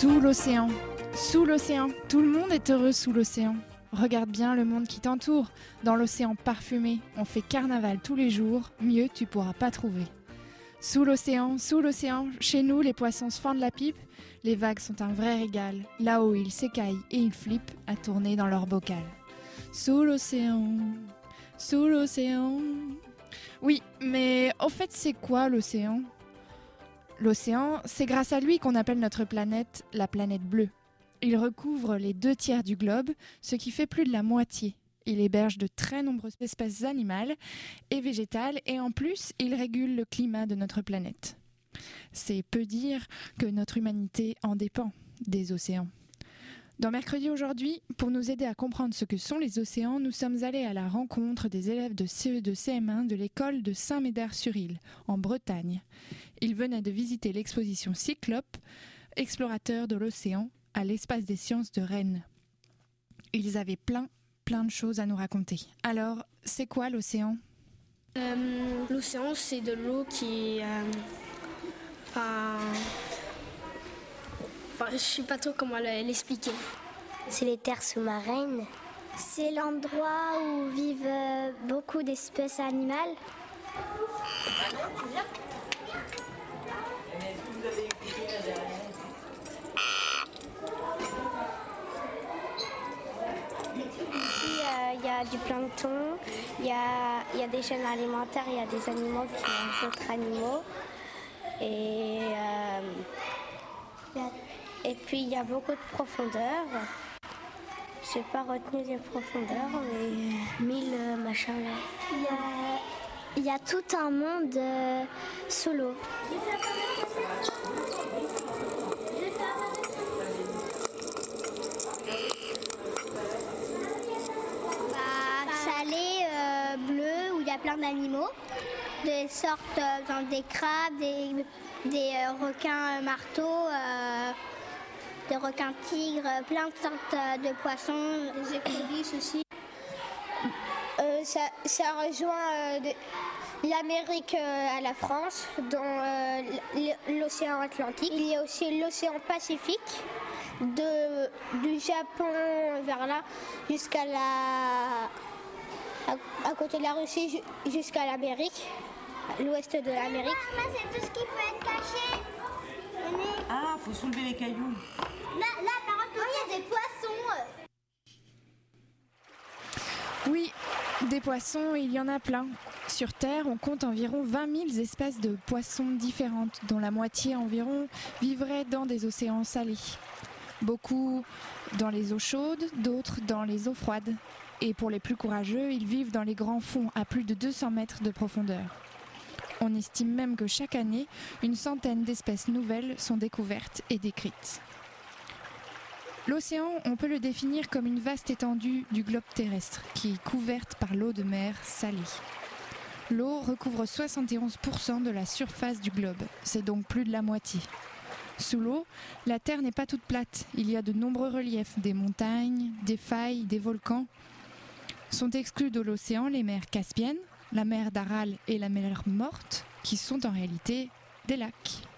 Sous l'océan, sous l'océan, tout le monde est heureux sous l'océan. Regarde bien le monde qui t'entoure. Dans l'océan parfumé, on fait carnaval tous les jours, mieux tu pourras pas trouver. Sous l'océan, sous l'océan, chez nous les poissons se fendent la pipe, les vagues sont un vrai régal. Là-haut ils s'écaillent et ils flippent à tourner dans leur bocal. Sous l'océan, sous l'océan. Oui, mais au fait c'est quoi l'océan? L'océan, c'est grâce à lui qu'on appelle notre planète la planète bleue. Il recouvre les deux tiers du globe, ce qui fait plus de la moitié. Il héberge de très nombreuses espèces animales et végétales et en plus, il régule le climat de notre planète. C'est peu dire que notre humanité en dépend des océans. Dans Mercredi aujourd'hui, pour nous aider à comprendre ce que sont les océans, nous sommes allés à la rencontre des élèves de CE de CM1 de l'école de Saint-Médard-sur-Île, en Bretagne. Ils venaient de visiter l'exposition Cyclope, explorateur de l'océan, à l'espace des sciences de Rennes. Ils avaient plein, plein de choses à nous raconter. Alors, c'est quoi l'océan? Euh, L'océan, c'est de l'eau qui euh, Enfin. Enfin, je sais pas trop comment le- l'expliquer. C'est les terres sous-marines. C'est l'endroit où vivent euh, beaucoup d'espèces animales. Ici, euh, il y a du plancton, il y a, il y a des chaînes alimentaires, il y a des animaux qui mangent d'autres animaux. Et, euh, et puis il y a beaucoup de profondeur. Je n'ai pas retenu les profondeurs, mais mille euh, machins là. Il y a, tout un monde euh, sous l'eau. Bah, salé, euh, bleu, où il y a plein d'animaux. Des sortes, euh, des crabes, des, des euh, requins euh, marteaux, des requins tigres, plein de sortes euh, de poissons. Des écrevisses aussi. Euh, ça, ça rejoint euh, l'Amérique euh, à la France, dans l'océan Atlantique. Il y a aussi l'océan Pacifique, de, du Japon vers là jusqu'à la à, à côté de la Russie ju- jusqu'à l'Amérique, l'ouest de l'Amérique. c'est tout ce qui peut être caché. Ah, faut soulever les cailloux. Là, par il des poissons. Oui, des poissons, il y en a plein. Sur Terre, on compte environ 20 000 espèces de poissons différentes, dont la moitié environ vivraient dans des océans salés. Beaucoup dans les eaux chaudes, d'autres dans les eaux froides. Et pour les plus courageux, ils vivent dans les grands fonds à plus de 200 mètres de profondeur. On estime même que chaque année, une centaine d'espèces nouvelles sont découvertes et décrites. L'océan, on peut le définir comme une vaste étendue du globe terrestre qui est couverte par l'eau de mer salée. L'eau recouvre 71% de la surface du globe, c'est donc plus de la moitié. Sous l'eau, la Terre n'est pas toute plate, il y a de nombreux reliefs, des montagnes, des failles, des volcans. Sont exclus de l'océan les mers Caspiennes, la mer d'Aral et la mer Morte, qui sont en réalité des lacs.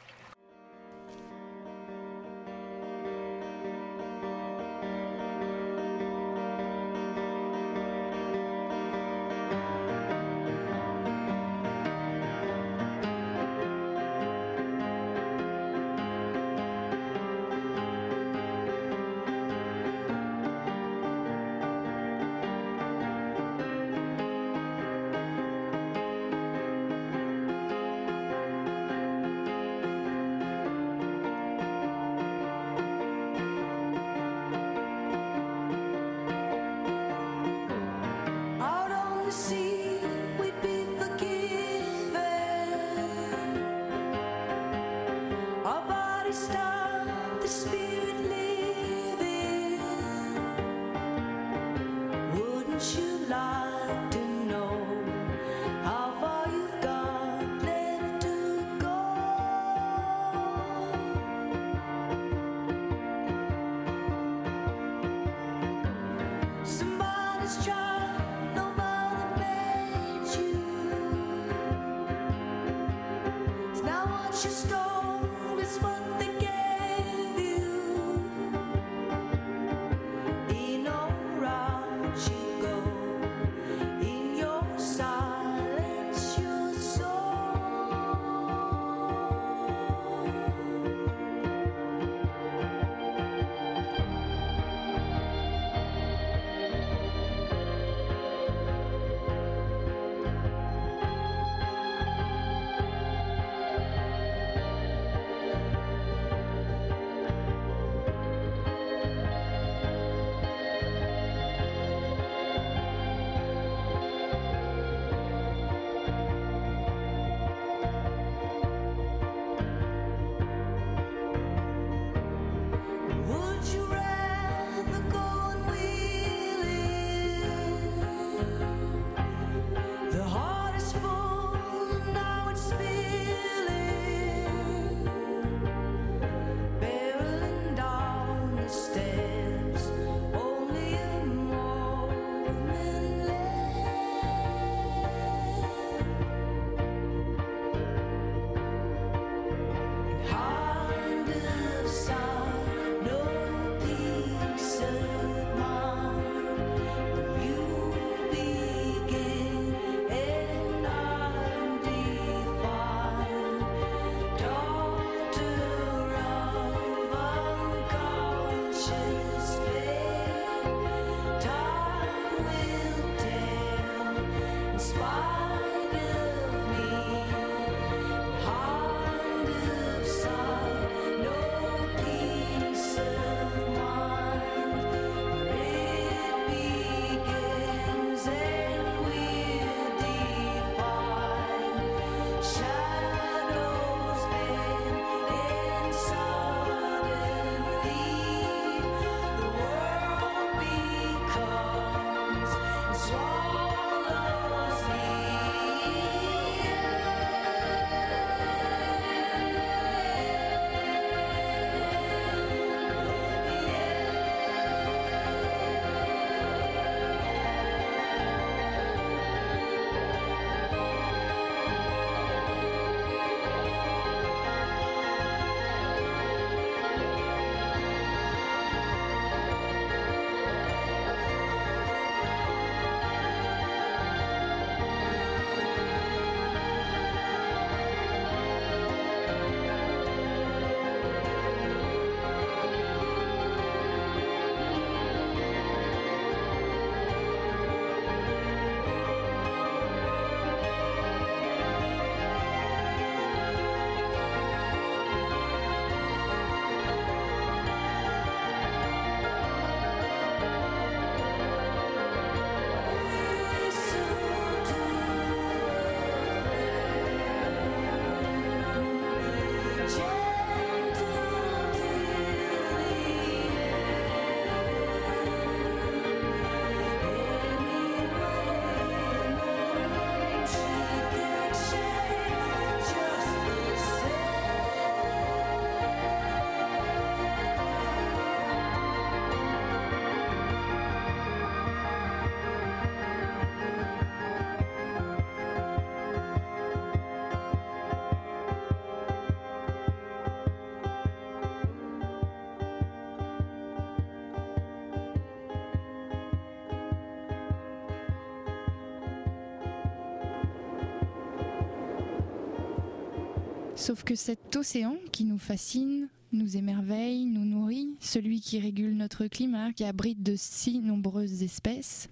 Sauf que cet océan qui nous fascine, nous émerveille, nous nourrit, celui qui régule notre climat, qui abrite de si nombreuses espèces,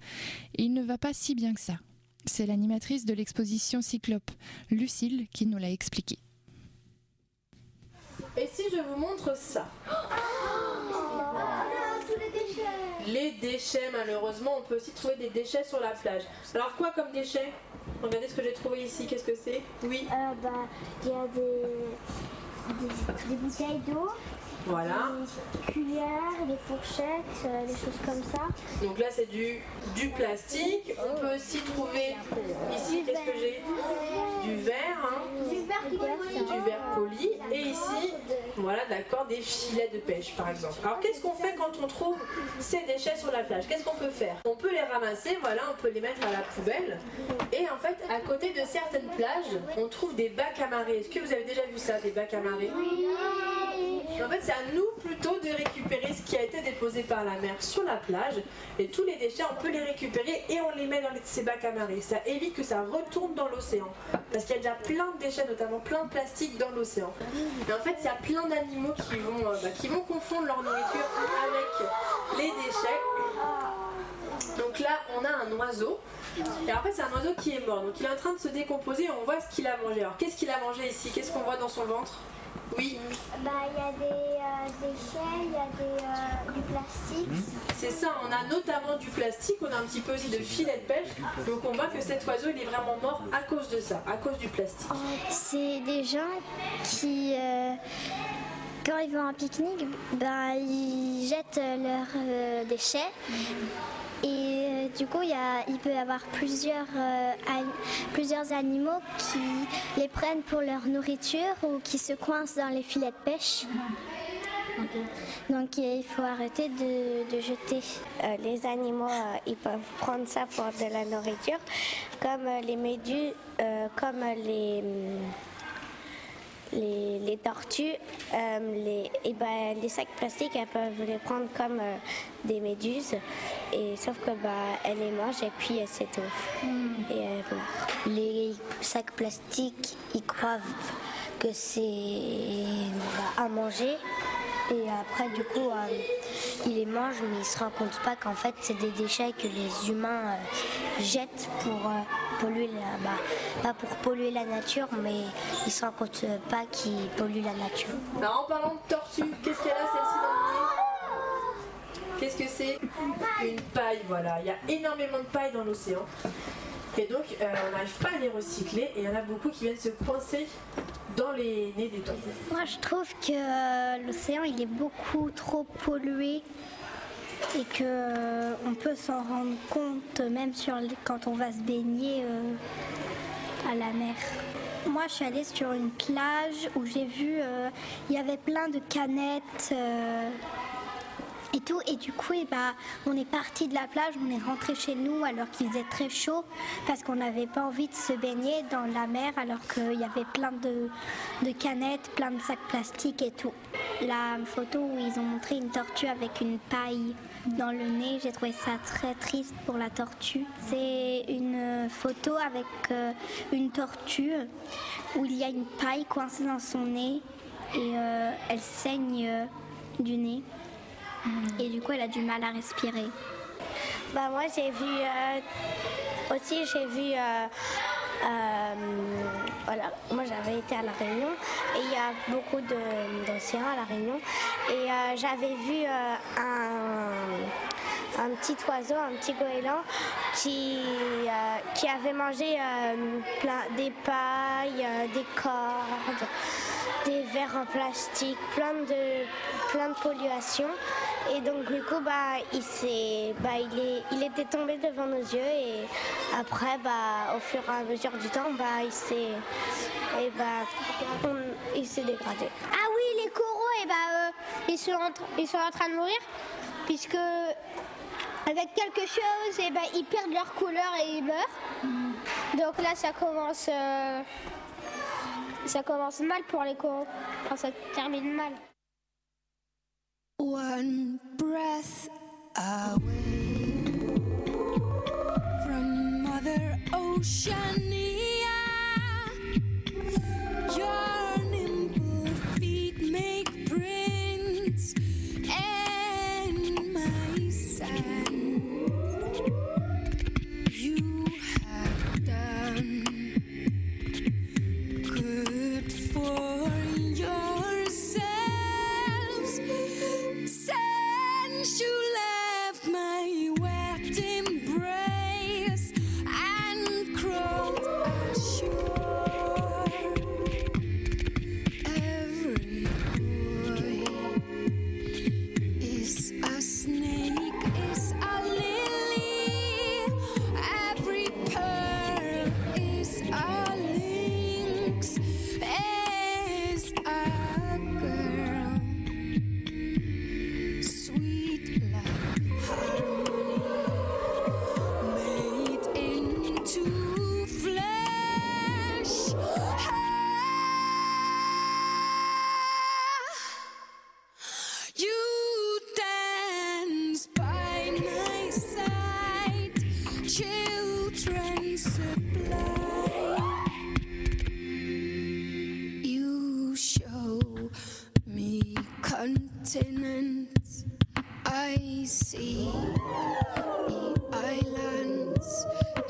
il ne va pas si bien que ça. C'est l'animatrice de l'exposition Cyclope, Lucille, qui nous l'a expliqué. Et si je vous montre ça? Les déchets, malheureusement, on peut aussi trouver des déchets sur la plage. Alors quoi comme déchets? Regardez ce que j'ai trouvé ici, qu'est-ce que c'est? Oui Euh, bah, il y a des. des, des bouteilles d'eau, Voilà. des cuillères, des fourchettes, euh, des choses comme ça. Donc là, c'est du, du plastique. On peut aussi trouver ici, qu'est-ce que j'ai? Du verre, hein, Du verre qui du verre poli. Et ici, voilà, d'accord, des filets de pêche, par exemple. Alors, qu'est-ce qu'on fait quand on trouve ces déchets sur la plage? Qu'est-ce qu'on peut faire? On peut les ramasser, voilà, on peut les mettre à la poubelle. Et en fait, à côté de certaines plages, on trouve des bacs à marée. Est-ce que vous avez déjà vu ça, des bacs à marée? En fait, c'est à nous plutôt de récupérer ce qui a été déposé par la mer sur la plage. Et tous les déchets, on peut les récupérer et on les met dans ces bacs à marée. Ça évite que ça retourne dans l'océan. Parce qu'il y a déjà plein de déchets, notamment plein de plastique dans l'océan. Et en fait, il y a plein d'animaux qui, vont, euh, bah, qui vont confondre leur nourriture avec les déchets. Donc là, on a un oiseau. Et fait, c'est un oiseau qui est mort. Donc il est en train de se décomposer et on voit ce qu'il a mangé. Alors, qu'est-ce qu'il a mangé ici? Qu'est-ce qu'on voit dans son ventre? Oui, Bah, il y a des euh, déchets, il y a des, euh, du plastique. C'est ça, on a notamment du plastique, on a un petit peu aussi de filets de pêche. Donc on voit que cet oiseau il est vraiment mort à cause de ça, à cause du plastique. C'est des gens qui, euh, quand ils vont en pique-nique, ben, ils jettent leurs euh, déchets. Et euh, du coup, il, y a- il peut y avoir plusieurs, euh, an- plusieurs animaux qui les prennent pour leur nourriture ou qui se coincent dans les filets de pêche. Donc il faut arrêter de, de jeter. Euh, les animaux, euh, ils peuvent prendre ça pour de la nourriture, comme euh, les méduses, euh, comme les, hum, les, les tortues, euh, les, et ben, les sacs plastiques, elles peuvent les prendre comme euh, des méduses, et sauf que bah, elles les mangent et puis elles s'étouffent et elles meurent. Les sacs plastiques, ils croient que c'est bah, à manger. Et après, du coup, euh, ils les mangent, mais ils se rendent compte pas qu'en fait, c'est des déchets que les humains euh, jettent pour euh, polluer la, bah, pas pour polluer la nature, mais ils se rendent compte euh, pas qu'ils polluent la nature. Alors en parlant de tortue, qu'est-ce qu'elle a celle-ci dans le nez? Qu'est-ce que c'est? Une paille, voilà. Il y a énormément de paille dans l'océan. Et donc euh, on n'arrive pas à les recycler et il y en a beaucoup qui viennent se coincer dans les nez des tortues. Moi, je trouve que euh, l'océan, il est beaucoup trop pollué et que euh, on peut s'en rendre compte même sur quand on va se baigner à la mer. Moi, je suis allée sur une plage où j'ai vu, il y avait plein de canettes. Et tout. Et du coup, eh ben, on est parti de la plage, on est rentré chez nous alors qu'il faisait très chaud parce qu'on n'avait pas envie de se baigner dans la mer alors qu'il y avait plein de, de canettes, plein de sacs plastiques et tout. La photo où ils ont montré une tortue avec une paille dans le nez, j'ai trouvé ça très triste pour la tortue. C'est une photo avec euh, une tortue où il y a une paille coincée dans son nez et euh, elle saigne euh, du nez. Et du coup, elle a du mal à respirer. Bah moi j'ai vu euh, aussi j'ai vu euh, euh, voilà moi j'avais été à la Réunion et il y a beaucoup d'océans à la Réunion et j'avais vu un, petit oiseau un petit goéland qui qui avait mangé plein des pailles des cordes des verres en plastique, plein de, plein de pollution. Et donc du coup, bah, il, bah, il, est, il était tombé devant nos yeux et après, bah, au fur et à mesure du temps, bah, il s'est, et bah, dégradé. Ah oui, les coraux, eh ben, euh, ils, sont en ils sont en train de mourir puisque avec quelque chose, eh ben, ils perdent leur couleur et ils meurent. Donc là, ça commence, euh, ça commence mal pour les coraux. Enfin, ça termine mal. One breath away from Mother Oceania. Your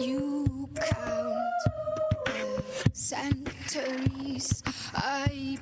you count, the centuries I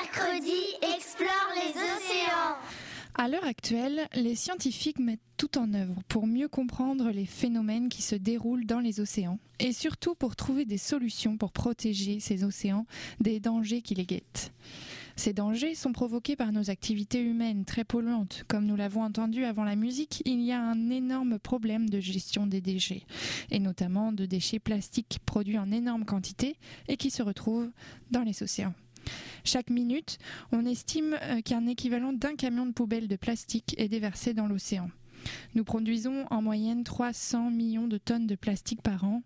Mercredi explore les océans. À l'heure actuelle, les scientifiques mettent tout en œuvre pour mieux comprendre les phénomènes qui se déroulent dans les océans et surtout pour trouver des solutions pour protéger ces océans des dangers qui les guettent. Ces dangers sont provoqués par nos activités humaines très polluantes. Comme nous l'avons entendu avant la musique, il y a un énorme problème de gestion des déchets, et notamment de déchets plastiques produits en énorme quantité et qui se retrouvent dans les océans. Chaque minute, on estime euh, qu'un équivalent d'un camion de poubelle de plastique est déversé dans l'océan. Nous produisons en moyenne 300 millions de tonnes de plastique par an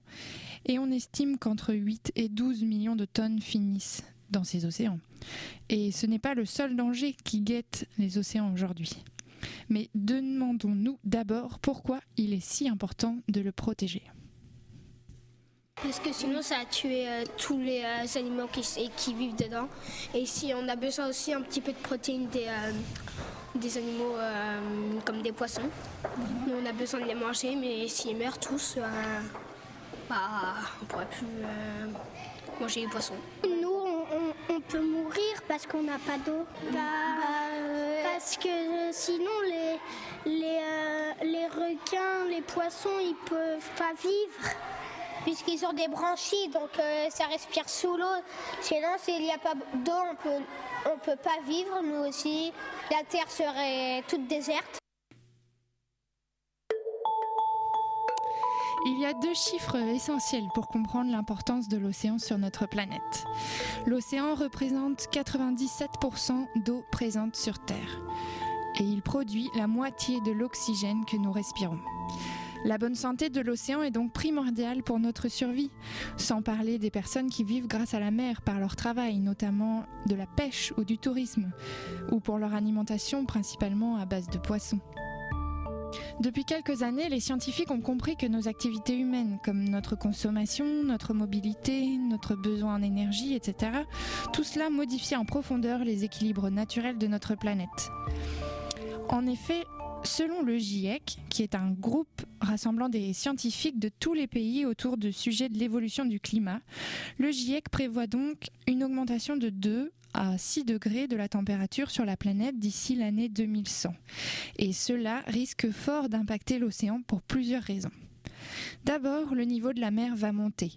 et on estime qu'entre 8 et 12 millions de tonnes finissent dans ces océans. Et ce n'est pas le seul danger qui guette les océans aujourd'hui. Mais demandons-nous d'abord pourquoi il est si important de le protéger. Parce que sinon, ça a tué euh, tous les euh, animaux qui, qui vivent dedans. Et ici, on a besoin aussi un petit peu de protéines des, euh, des animaux comme des poissons. Nous, on a besoin de les manger, mais s'ils meurent tous, bah, on pourrait plus euh, manger les poissons. Nous, on, on- on peut mourir parce qu'on n'a pas d'eau. Parce que sinon, les, les, les requins, les poissons, ils peuvent pas vivre. Puisqu'ils ont des branchies, donc euh, ça respire sous l'eau. Sinon, s'il n'y a pas d'eau, on peut, on peut pas vivre, nous aussi. La terre serait toute déserte. Il y a deux chiffres essentiels pour comprendre l'importance de l'océan sur notre planète. L'océan représente 97% d'eau présente sur Terre et il produit la moitié de l'oxygène que nous respirons. La bonne santé de l'océan est donc primordiale pour notre survie, sans parler des personnes qui vivent grâce à la mer par leur travail, notamment de la pêche ou du tourisme, ou pour leur alimentation principalement à base de poissons. Depuis quelques années, les scientifiques ont compris que nos activités humaines, comme notre consommation, notre mobilité, notre besoin en énergie, etc., tout cela modifie en profondeur les équilibres naturels de notre planète. En effet, selon le GIEC, qui est un groupe rassemblant des scientifiques de tous les pays autour de sujets de l'évolution du climat, le GIEC prévoit donc une augmentation de 2 à 6 degrés de la température sur la planète d'ici l'année 2100. Et cela risque fort d'impacter l'océan pour plusieurs raisons. D'abord, le niveau de la mer va monter,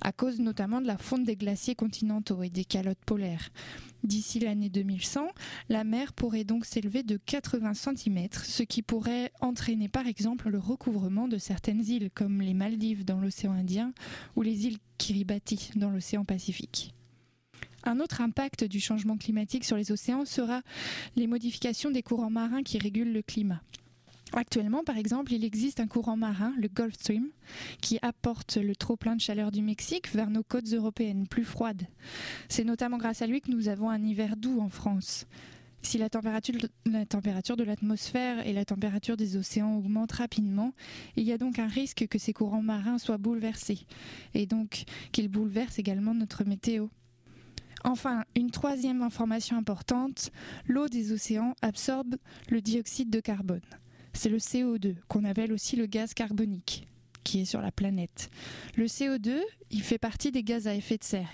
à cause notamment de la fonte des glaciers continentaux et des calottes polaires. D'ici l'année 2100, la mer pourrait donc s'élever de 80 cm, ce qui pourrait entraîner par exemple le recouvrement de certaines îles comme les Maldives dans l'océan Indien ou les îles Kiribati dans l'océan Pacifique. Un autre impact du changement climatique sur les océans sera les modifications des courants marins qui régulent le climat. Actuellement, par exemple, il existe un courant marin, le Gulf Stream, qui apporte le trop-plein de chaleur du Mexique vers nos côtes européennes plus froides. C'est notamment grâce à lui que nous avons un hiver doux en France. Si la température, la température de l'atmosphère et la température des océans augmentent rapidement, il y a donc un risque que ces courants marins soient bouleversés, et donc qu'ils bouleversent également notre météo. Enfin, une troisième information importante, l'eau des océans absorbe le dioxyde de carbone. C'est le CO2, qu'on appelle aussi le gaz carbonique, qui est sur la planète. Le CO2, il fait partie des gaz à effet de serre.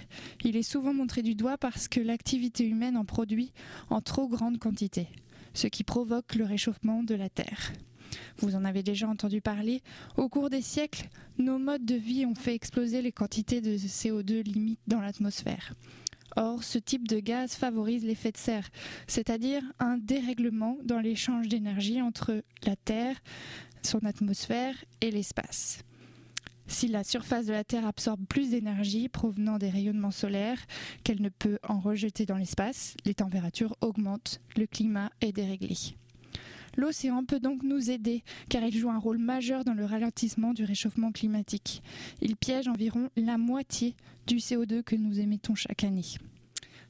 Il est souvent montré du doigt parce que l'activité humaine en produit en trop grande quantité, ce qui provoque le réchauffement de la Terre. Vous en avez déjà entendu parler. Au cours des siècles, nos modes de vie ont fait exploser les quantités de CO2 limites dans l'atmosphère. Or, ce type de gaz favorise l'effet de serre, c'est-à-dire un dérèglement dans l'échange d'énergie entre la Terre, son atmosphère et l'espace. Si la surface de la Terre absorbe plus d'énergie provenant des rayonnements solaires qu'elle ne peut en rejeter dans l'espace, les températures augmentent, le climat est déréglé. L'océan peut donc nous aider car il joue un rôle majeur dans le ralentissement du réchauffement climatique. Il piège environ la moitié du CO2 que nous émettons chaque année.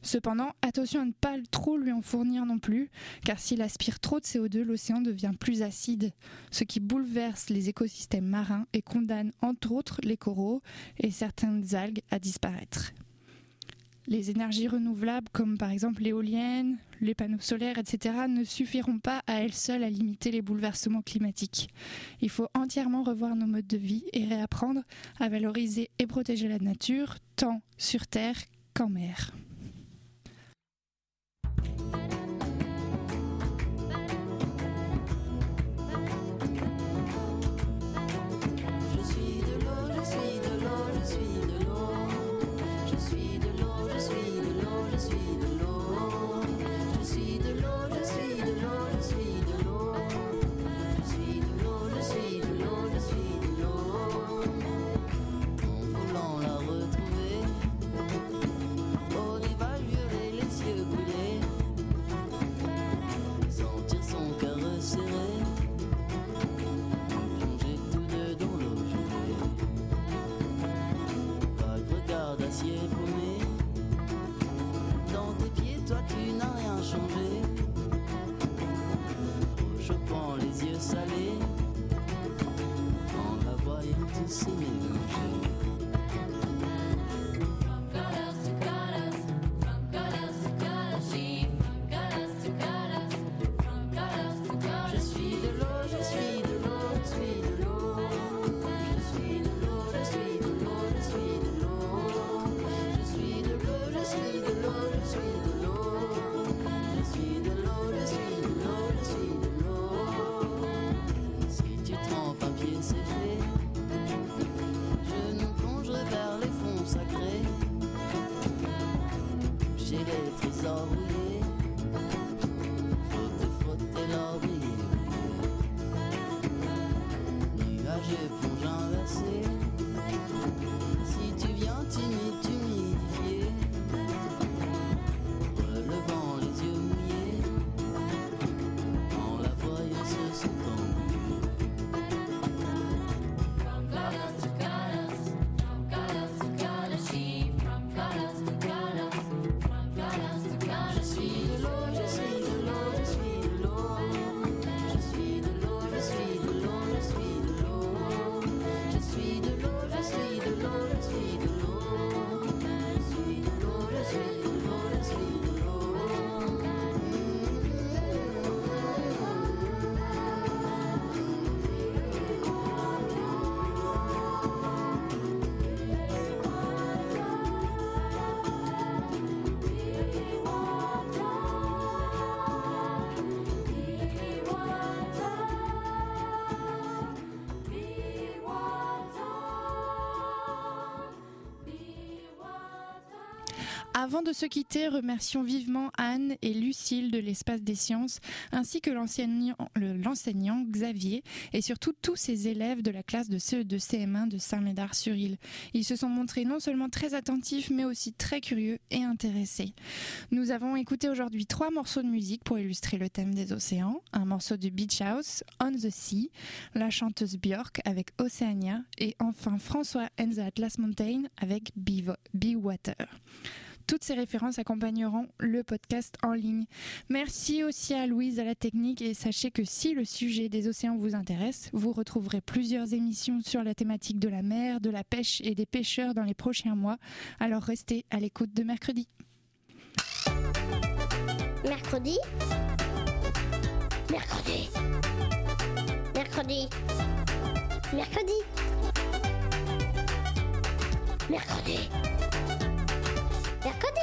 Cependant, attention à ne pas trop lui en fournir non plus, car s'il aspire trop de CO2, l'océan devient plus acide, ce qui bouleverse les écosystèmes marins et condamne entre autres les coraux et certaines algues à disparaître. Les énergies renouvelables, comme par exemple l'éolienne, les panneaux solaires, etc., ne suffiront pas à elles seules à limiter les bouleversements climatiques. Il faut entièrement revoir nos modes de vie et réapprendre à valoriser et protéger la nature, tant sur Terre qu'en mer. Avant de se quitter, remercions vivement Anne et Lucille de l'Espace des Sciences, ainsi que l'enseignant le- l'enseignant Xavier, et surtout tous ces élèves de la classe de CE2 CM1 de Saint-Médard-sur-Île. Ils se sont montrés non seulement très attentifs, mais aussi très curieux et intéressés. Nous avons écouté aujourd'hui trois morceaux de musique pour illustrer le thème des océans. Un morceau de Beach House, On the Sea, la chanteuse Björk avec Oceania, et enfin François and the Atlas Mountain avec Be, Be Water. Toutes ces références accompagneront le podcast en ligne. Merci aussi à Louise à la technique et sachez que si le sujet des océans vous intéresse, vous retrouverez plusieurs émissions sur la thématique de la mer, de la pêche et des pêcheurs dans les prochains mois. Alors restez à l'écoute de mercredi. Mercredi. Mercredi. Mercredi. Mercredi. Mercredi. Mercredi.